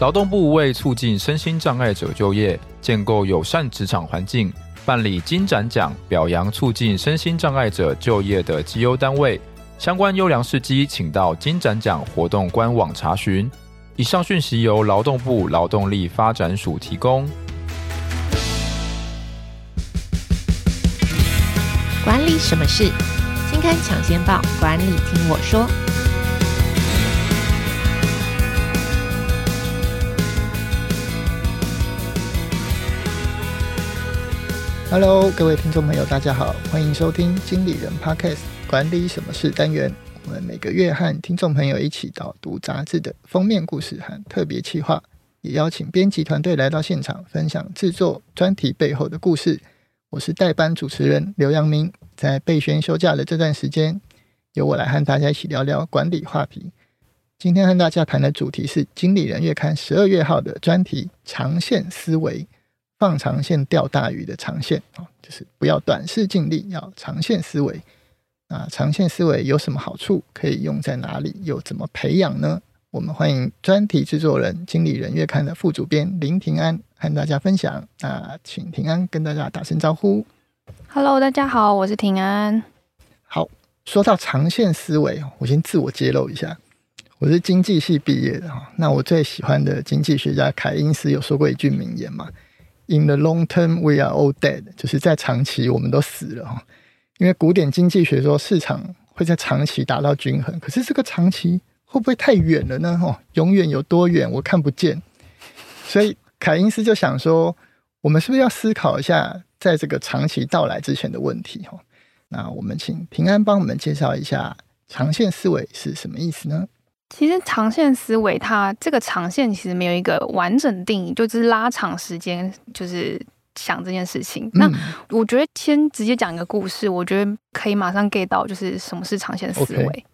劳动部为促进身心障碍者就业，建构友善职场环境，办理金展奖，表扬促进身心障碍者就业的绩优单位。相关优良事迹，请到金展奖活动官网查询。以上讯息由劳动部劳动力发展署提供。管理什么事？金刊抢先报，管理听我说。Hello，各位听众朋友，大家好，欢迎收听经理人 Podcast 管理什么事单元。我们每个月和听众朋友一起导读杂志的封面故事和特别企划，也邀请编辑团队来到现场分享制作专题背后的故事。我是代班主持人刘阳明，在备选休假的这段时间，由我来和大家一起聊聊管理话题。今天和大家谈的主题是《经理人月刊》十二月号的专题“长线思维”。放长线钓大鱼的长线啊，就是不要短视尽力，要长线思维。那长线思维有什么好处？可以用在哪里？又怎么培养呢？我们欢迎专题制作人《经理人月刊》的副主编林庭安和大家分享。那请庭安跟大家打声招呼。Hello，大家好，我是庭安。好，说到长线思维，我先自我揭露一下，我是经济系毕业的哈。那我最喜欢的经济学家凯因斯有说过一句名言嘛。In the long term, we are all dead，就是在长期我们都死了哈。因为古典经济学说市场会在长期达到均衡，可是这个长期会不会太远了呢？哦，永远有多远我看不见。所以凯因斯就想说，我们是不是要思考一下，在这个长期到来之前的问题？哈，那我们请平安帮我们介绍一下长线思维是什么意思呢？其实长线思维，它这个长线其实没有一个完整定义，就是拉长时间，就是。想这件事情，那我觉得先直接讲一个故事，我觉得可以马上 get 到，就是什么是长线思维。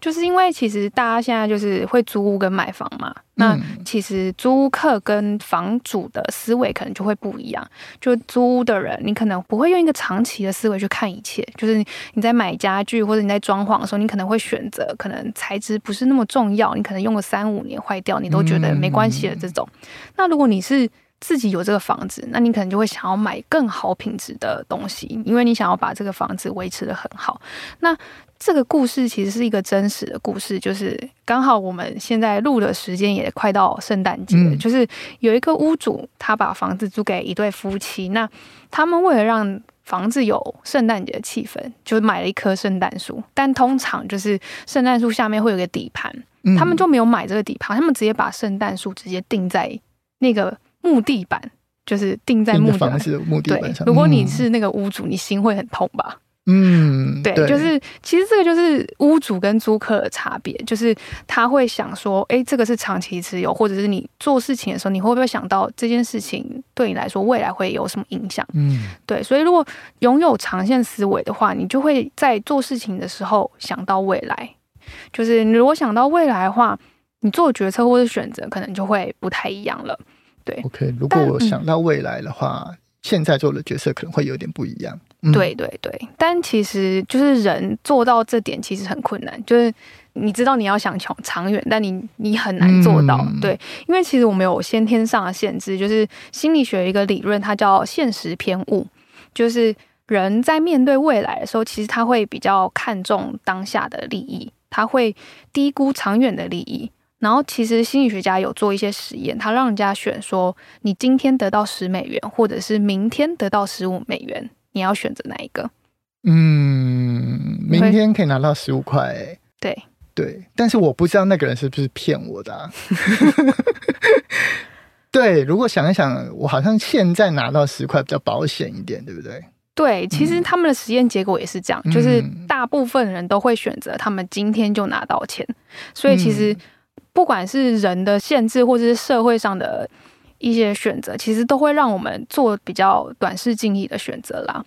就是因为其实大家现在就是会租屋跟买房嘛，那其实租屋客跟房主的思维可能就会不一样。就租屋的人，你可能不会用一个长期的思维去看一切，就是你在买家具或者你在装潢的时候，你可能会选择可能材质不是那么重要，你可能用个三五年坏掉，你都觉得没关系的这种。那如果你是自己有这个房子，那你可能就会想要买更好品质的东西，因为你想要把这个房子维持的很好。那这个故事其实是一个真实的故事，就是刚好我们现在录的时间也快到圣诞节，嗯，就是有一个屋主他把房子租给一对夫妻，那他们为了让房子有圣诞节的气氛，就买了一棵圣诞树。但通常就是圣诞树下面会有个底盘，嗯，他们就没有买这个底盘，他们直接把圣诞树直接钉在那个。木地板就是钉在木地板，木地板上。如果你是那个屋主，你心会很痛吧？嗯，对，就是其实这个就是屋主跟租客的差别，就是他会想说，哎、欸，这个是长期持有，或者是你做事情的时候，你会不会想到这件事情对你来说未来会有什么影响？嗯，对，所以如果拥有长线思维的话，你就会在做事情的时候想到未来。就是你如果想到未来的话，你做决策或者选择可能就会不太一样了。对，OK。如果我想到未来的话，嗯，现在做的角色可能会有点不一样。嗯。对对对，但其实就是人做到这点其实很困难，就是你知道你要想长长远，但你你很难做到。嗯。对，因为其实我们有先天上的限制，就是心理学一个理论，它叫现实偏误，就是人在面对未来的时候，其实他会比较看重当下的利益，他会低估长远的利益。然后，其实心理学家有做一些实验，他让人家选说，你今天得到十美元，或者是明天得到十五美元，你要选择哪一个？嗯，明天可以拿到十五块。对对，但是我不知道那个人是不是骗我的啊。对，如果想一想，我好像现在拿到十块比较保险一点，对不对？对，其实他们的实验结果也是这样，嗯，就是大部分人都会选择他们今天就拿到钱，所以其实。不管是人的限制，或者是社会上的一些选择，其实都会让我们做比较短视近利的选择啦。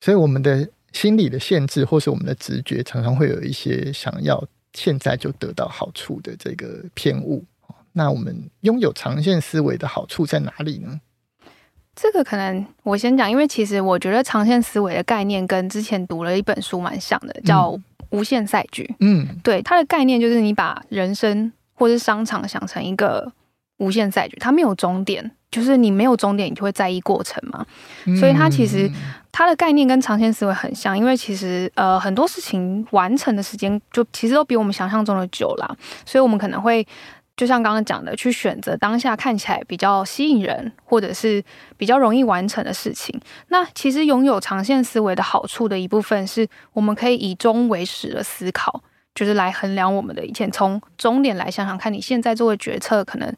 所以，我们的心理的限制，或是我们的直觉，常常会有一些想要现在就得到好处的这个偏误。那我们拥有长线思维的好处在哪里呢？这个可能我先讲，因为其实我觉得长线思维的概念跟之前读了一本书蛮像的，叫《无限赛局》。嗯，对，它的概念就是你把人生。或是商场想成一个无限赛局，它没有终点。就是你没有终点，你就会在意过程嘛。所以它其实它的概念跟长线思维很像，因为其实呃很多事情完成的时间就其实都比我们想象中的久啦。所以我们可能会就像刚刚讲的，去选择当下看起来比较吸引人或者是比较容易完成的事情。那其实拥有长线思维的好处的一部分是，我们可以以终为始的思考，就是来衡量我们的一切，从终点来想想看你现在做的决策可能。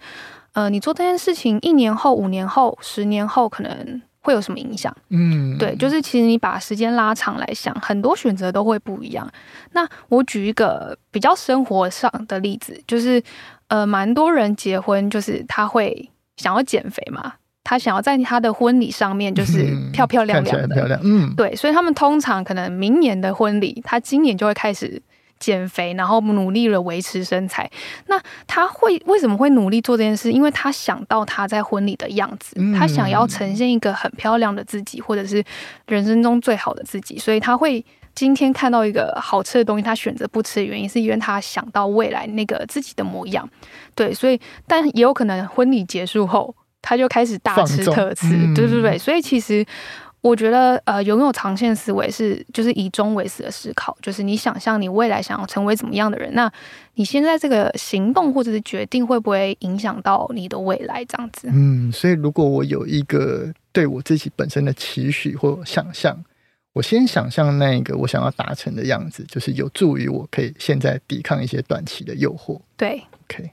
呃，你做这件事情一年后、五年后、十年后可能会有什么影响？嗯，对，就是其实你把时间拉长来想，很多选择都会不一样。那我举一个比较生活上的例子，就是呃，蛮多人结婚，就是他会想要减肥嘛，他想要在他的婚礼上面就是漂漂亮亮的，漂亮，嗯，对，所以他们通常可能明年的婚礼，他今年就会开始。减肥，然后努力了维持身材。那他会为什么会努力做这件事？因为他想到他在婚礼的样子，他想要呈现一个很漂亮的自己，或者是人生中最好的自己。所以他会今天看到一个好吃的东西，他选择不吃的原因，是因为他想到未来那个自己的模样。对，所以但也有可能婚礼结束后，他就开始大吃特吃，对对对。所以其实。我觉得，呃，拥有长线思维是就是以终为始的思考，就是你想象你未来想要成为怎么样的人，那你现在这个行动或者是决定会不会影响到你的未来？这样子。嗯，所以如果我有一个对我自己本身的期许或想象，我先想象那个我想要达成的样子，就是有助于我可以现在抵抗一些短期的诱惑。对，OK，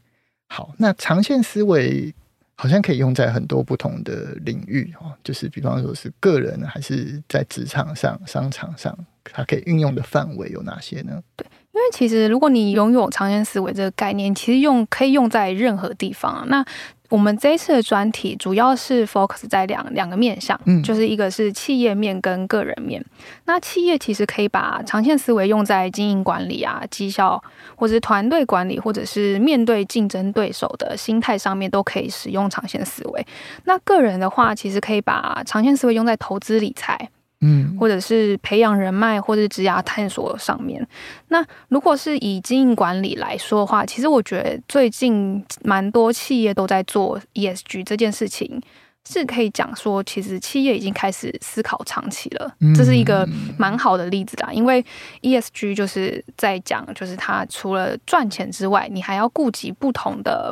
好，那长线思维。好像可以用在很多不同的领域哦，就是比方说是个人还是在职场上、商场上，它可以运用的范围有哪些呢？对，因为其实如果你拥有长线思维这个概念，其实用可以用在任何地方啊。那我们这一次的专题主要是 focus 在两两个面向，嗯，就是一个是企业面跟个人面。那企业其实可以把长线思维用在经营管理啊、绩效，或者是团队管理，或者是面对竞争对手的心态上面，都可以使用长线思维。那个人的话，其实可以把长线思维用在投资理财。嗯，或者是培养人脉，或者是职涯探索上面。那如果是以经营管理来说的话，其实我觉得最近蛮多企业都在做 ESG 这件事情，是可以讲说，其实企业已经开始思考长期了。这是一个蛮好的例子啦，因为 ESG 就是在讲，就是它除了赚钱之外，你还要顾及不同的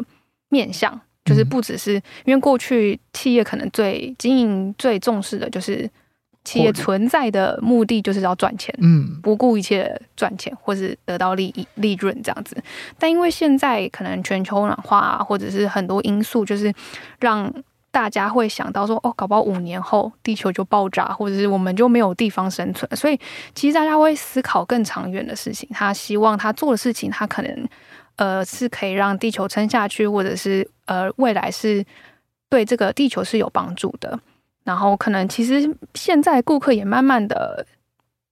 面向，就是不只是因为过去企业可能最经营最重视的就是。企业存在的目的就是要赚钱，嗯，不顾一切赚钱，或是得到利益、利润这样子。但因为现在可能全球暖化啊，或者是很多因素，就是让大家会想到说，哦，搞不好五年后地球就爆炸，或者是我们就没有地方生存。所以其实大家会思考更长远的事情。他希望他做的事情，他可能呃是可以让地球撑下去，或者是呃未来是对这个地球是有帮助的。然后可能其实现在顾客也慢慢的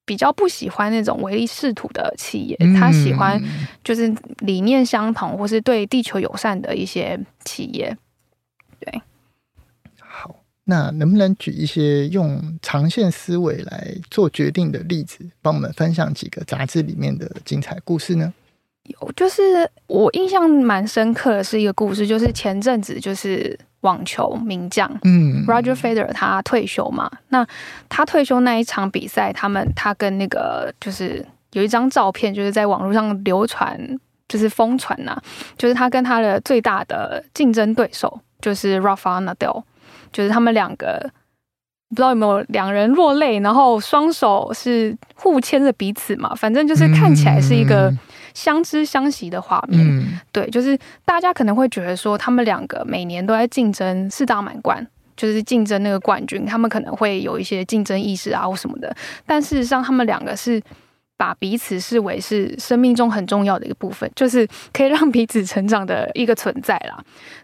比较不喜欢那种唯利是图的企业，嗯、他喜欢就是理念相同或是对地球友善的一些企业。对，好，那能不能举一些用长线思维来做决定的例子，帮我们分享几个杂志里面的精彩故事呢？有，就是我印象蛮深刻的是一个故事，就是前阵子就是。网球名将，嗯，Roger Federer 他退休嘛？那他退休那一场比赛，他们他跟那个就是有一张照片，就是在网络上流传，就是疯传呐，就是他跟他的最大的竞争对手，就是 Rafael Nadal，就是他们两个不知道有没有两人落泪，然后双手是互牵着彼此嘛，反正就是看起来是一个。相知相惜的画面，嗯、对，就是大家可能会觉得说，他们两个每年都在竞争四大满贯，就是竞争那个冠军，他们可能会有一些竞争意识啊或什么的。但事实上，他们两个是把彼此视为是生命中很重要的一个部分，就是可以让彼此成长的一个存在啦。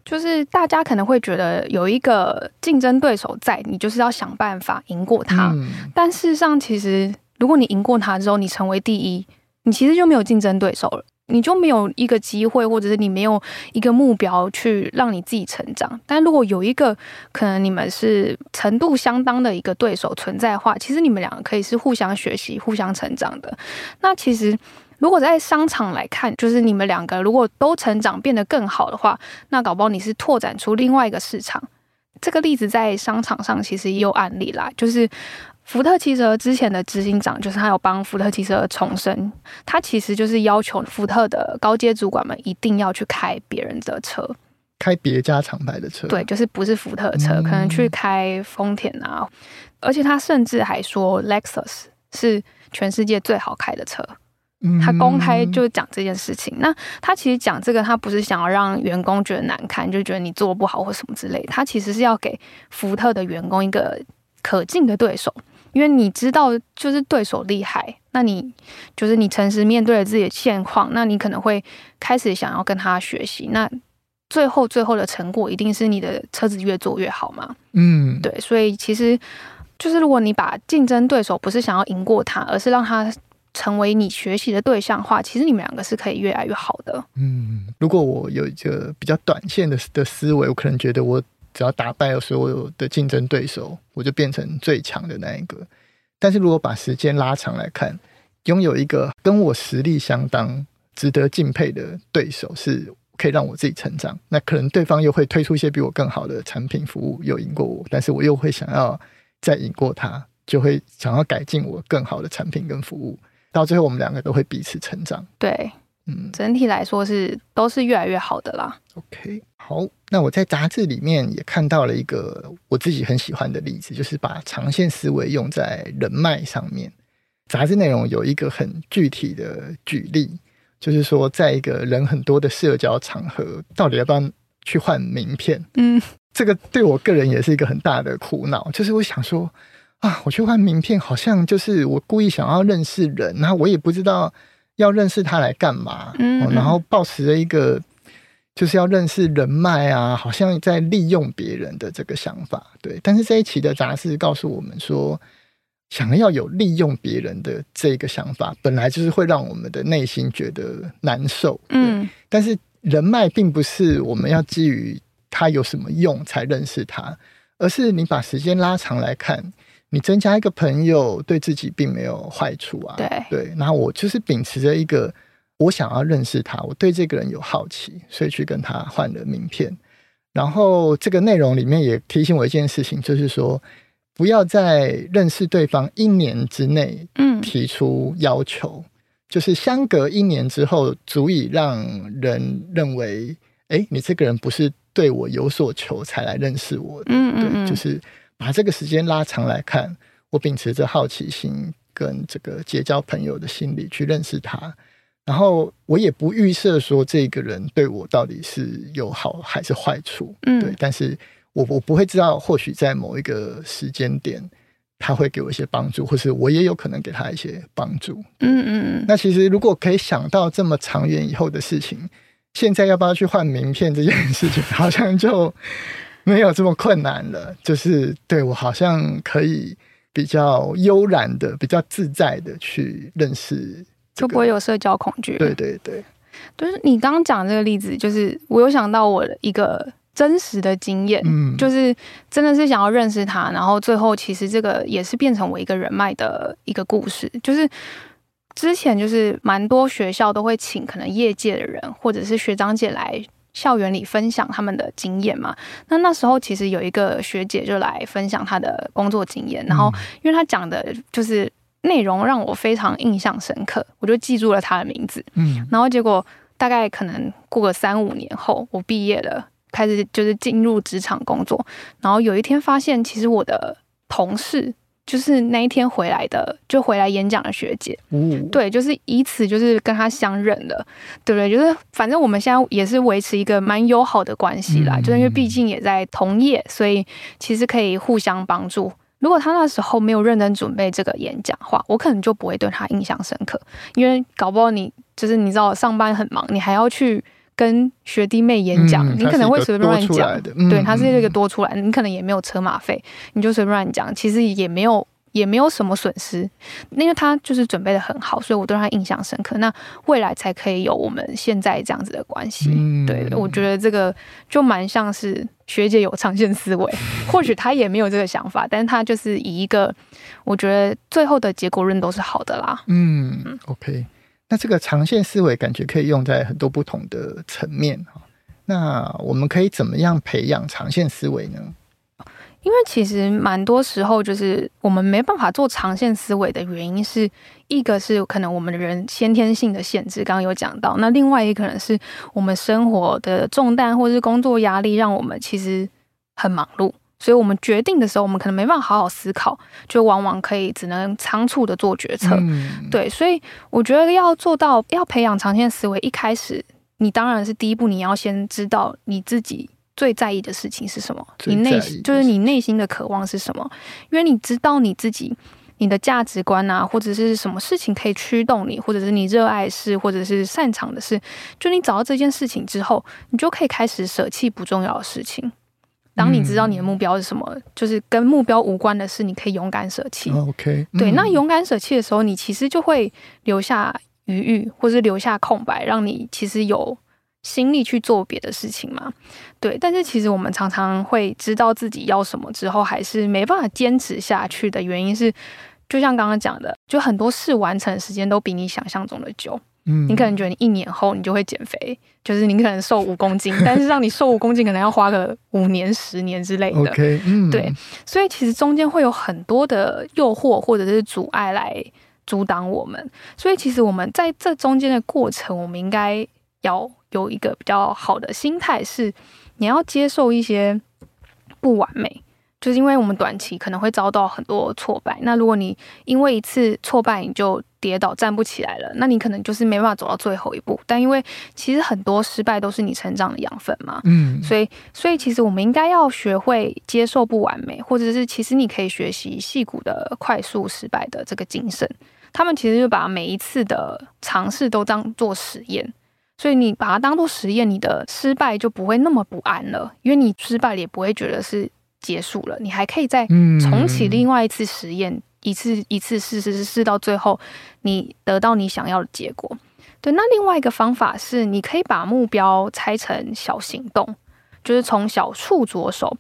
就是大家可能会觉得有一个竞争对手在，你就是要想办法赢过他。嗯、但事实上，其实如果你赢过他之后，你成为第一。你其实就没有竞争对手了，你就没有一个机会，或者是你没有一个目标去让你自己成长。但如果有一个可能你们是程度相当的一个对手存在的话，其实你们两个可以是互相学习、互相成长的。那其实如果在商场来看，就是你们两个如果都成长变得更好的话，那搞不好你是拓展出另外一个市场。这个例子在商场上其实也有案例啦，就是福特汽车之前的执行长，就是他有帮福特汽车重生，他其实就是要求福特的高阶主管们一定要去开别人的车，开别家厂牌的车，对，就是不是福特车，嗯、可能去开丰田啊，而且他甚至还说 Lexus 是全世界最好开的车。他公开就讲这件事情，那他其实讲这个，他不是想要让员工觉得难堪，就觉得你做不好或什么之类的。他其实是要给福特的员工一个可敬的对手，因为你知道，就是对手厉害，那你就是你诚实面对了自己的现况，那你可能会开始想要跟他学习。那最后最后的成果一定是你的车子越做越好嘛？嗯，对，所以其实就是如果你把竞争对手不是想要赢过他，而是让他。成为你学习的对象话，其实你们两个是可以越来越好的。嗯，如果我有一个比较短线的的思维，我可能觉得我只要打败了所有的竞争对手，我就变成最强的那一个。但是如果把时间拉长来看，拥有一个跟我实力相当、值得敬佩的对手，是可以让我自己成长。那可能对方又会推出一些比我更好的产品服务，又赢过我，但是我又会想要再赢过他，就会想要改进我更好的产品跟服务。到最后，我们两个都会彼此成长。对，嗯，整体来说是都是越来越好的啦。OK，好，那我在杂志里面也看到了一个我自己很喜欢的例子，就是把长线思维用在人脉上面。杂志内容有一个很具体的举例，就是说，在一个人很多的社交场合，到底要不要去换名片？嗯，这个对我个人也是一个很大的苦恼，就是我想说。啊，我去换名片，好像就是我故意想要认识人，然后我也不知道要认识他来干嘛，嗯，嗯，然后抱持着一个就是要认识人脉啊，好像在利用别人的这个想法，对。但是这一期的杂志告诉我们说，想要有利用别人的这个想法，本来就是会让我们的内心觉得难受，嗯。但是人脉并不是我们要基于他有什么用才认识他，而是你把时间拉长来看。你增加一个朋友，对自己并没有坏处啊。对对，然后我就是秉持着一个，我想要认识他，我对这个人有好奇，所以去跟他换了名片。然后这个内容里面也提醒我一件事情，就是说，不要在认识对方一年之内，嗯，提出要求，嗯，就是相隔一年之后，足以让人认为，哎，你这个人不是对我有所求才来认识我的。嗯嗯嗯，对，就是。把这个时间拉长来看，我秉持着好奇心跟这个结交朋友的心理去认识他，然后我也不预设说这个人对我到底是有好还是坏处，嗯，对，但是我我不会知道，或许在某一个时间点他会给我一些帮助，或是我也有可能给他一些帮助，嗯嗯嗯。那其实如果可以想到这么长远以后的事情，现在要不要去换名片这件事情，好像就。没有这么困难了，就是对我好像可以比较悠然的、比较自在的去认识，就不会有社交恐惧。对对对，就是你刚刚讲这个例子，就是我有想到我的一个真实的经验，嗯，就是真的是想要认识他，然后最后其实这个也是变成我一个人脉的一个故事，就是之前就是蛮多学校都会请可能业界的人或者是学长姐来。校园里分享他们的经验嘛，那那时候其实有一个学姐就来分享她的工作经验，然后因为她讲的就是内容让我非常印象深刻，我就记住了她的名字。嗯，然后结果大概可能过个三五年后，我毕业了，开始就是进入职场工作，然后有一天发现，其实我的同事。就是那一天回来的，就回来演讲的学姐，嗯，对，就是以此就是跟她相认了，对不对？就是反正我们现在也是维持一个蛮友好的关系啦，嗯，就是因为毕竟也在同业，所以其实可以互相帮助。如果他那时候没有认真准备这个演讲的话，我可能就不会对他印象深刻，因为搞不好你就是你知道上班很忙，你还要去。跟学弟妹演讲，嗯、你可能会随便乱讲，嗯、对，他是这个多出来你可能也没有车马费，你就随便乱讲，其实也没有也没有什么损失，因为他就是准备的很好，所以我对他印象深刻。那未来才可以有我们现在这样子的关系，嗯、对，我觉得这个就蛮像是学姐有长线思维，或许他也没有这个想法，但是他就是以一个我觉得最后的结果论都是好的啦。嗯，OK。那这个长线思维感觉可以用在很多不同的层面。那我们可以怎么样培养长线思维呢？因为其实蛮多时候，就是我们没办法做长线思维的原因，是一个是可能我们的人先天性的限制，刚刚有讲到。那另外一个可能是我们生活的重担或是工作压力，让我们其实很忙碌，所以我们决定的时候，我们可能没办法好好思考，就往往可以只能仓促的做决策。嗯、对，所以我觉得要做到要培养长线思维，一开始你当然是第一步，你要先知道你自己。最在意的事情是什么？你内就是你内心的渴望是什么？因为你知道你自己，你的价值观啊，或者是什么事情可以驱动你，或者是你热爱的事，或者是擅长的事。就你找到这件事情之后，你就可以开始舍弃不重要的事情。当你知道你的目标是什么，嗯、就是跟目标无关的事，你可以勇敢舍弃。OK，对，那勇敢舍弃的时候，你其实就会留下余裕，或是留下空白，让你其实有。心力去做别的事情嘛，对，但是其实我们常常会知道自己要什么之后，还是没办法坚持下去的原因是，就像刚刚讲的，就很多事完成的时间都比你想象中的久。嗯，你可能觉得你一年后你就会减肥，就是你可能瘦五公斤，但是让你瘦五公斤可能要花个五年、十年之类的。OK，嗯，对，所以其实中间会有很多的诱惑或者是阻碍来阻挡我们，所以其实我们在这中间的过程，我们应该要。有一个比较好的心态是，你要接受一些不完美，就是因为我们短期可能会遭到很多挫败。那如果你因为一次挫败你就跌倒站不起来了，那你可能就是没办法走到最后一步。但因为其实很多失败都是你成长的养分嘛，嗯，所以所以其实我们应该要学会接受不完美，或者是其实你可以学习戏骨的快速失败的这个精神。他们其实就把每一次的尝试都当做实验。所以你把它当做实验，你的失败就不会那么不安了，因为你失败了也不会觉得是结束了，你还可以再重启另外一次实验，嗯、一次一次试试试试到最后，你得到你想要的结果。对，那另外一个方法是，你可以把目标拆成小行动，就是从小处着手，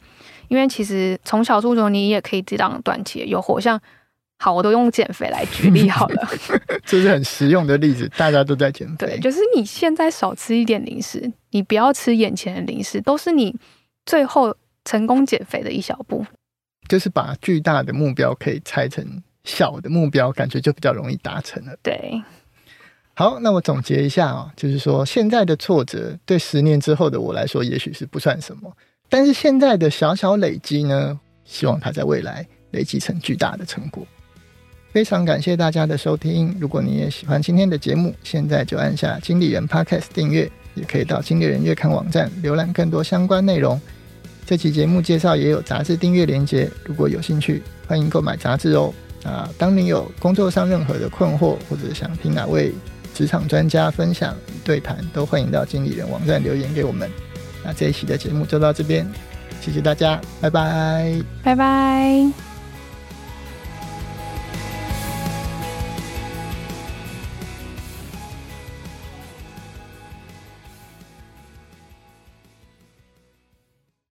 因为其实从小处着手，你也可以抵挡短期的诱惑，像。好，我都用减肥来举例好了，这是很实用的例子，大家都在减肥。对，就是你现在少吃一点零食，你不要吃眼前的零食，都是你最后成功减肥的一小步。就是把巨大的目标可以拆成小的目标，感觉就比较容易达成了。对，好，那我总结一下啊，就是说现在的挫折对十年之后的我来说，也许是不算什么，但是现在的小小累积呢，希望它在未来累积成巨大的成果。非常感谢大家的收听。如果你也喜欢今天的节目，现在就按下经理人 Podcast 订阅，也可以到经理人月刊网站浏览更多相关内容。这期节目介绍也有杂志订阅连接，如果有兴趣，欢迎购买杂志哦。啊，当你有工作上任何的困惑，或者想听哪位职场专家分享对谈，都欢迎到经理人网站留言给我们。那这一期的节目就到这边，谢谢大家，拜拜，拜拜。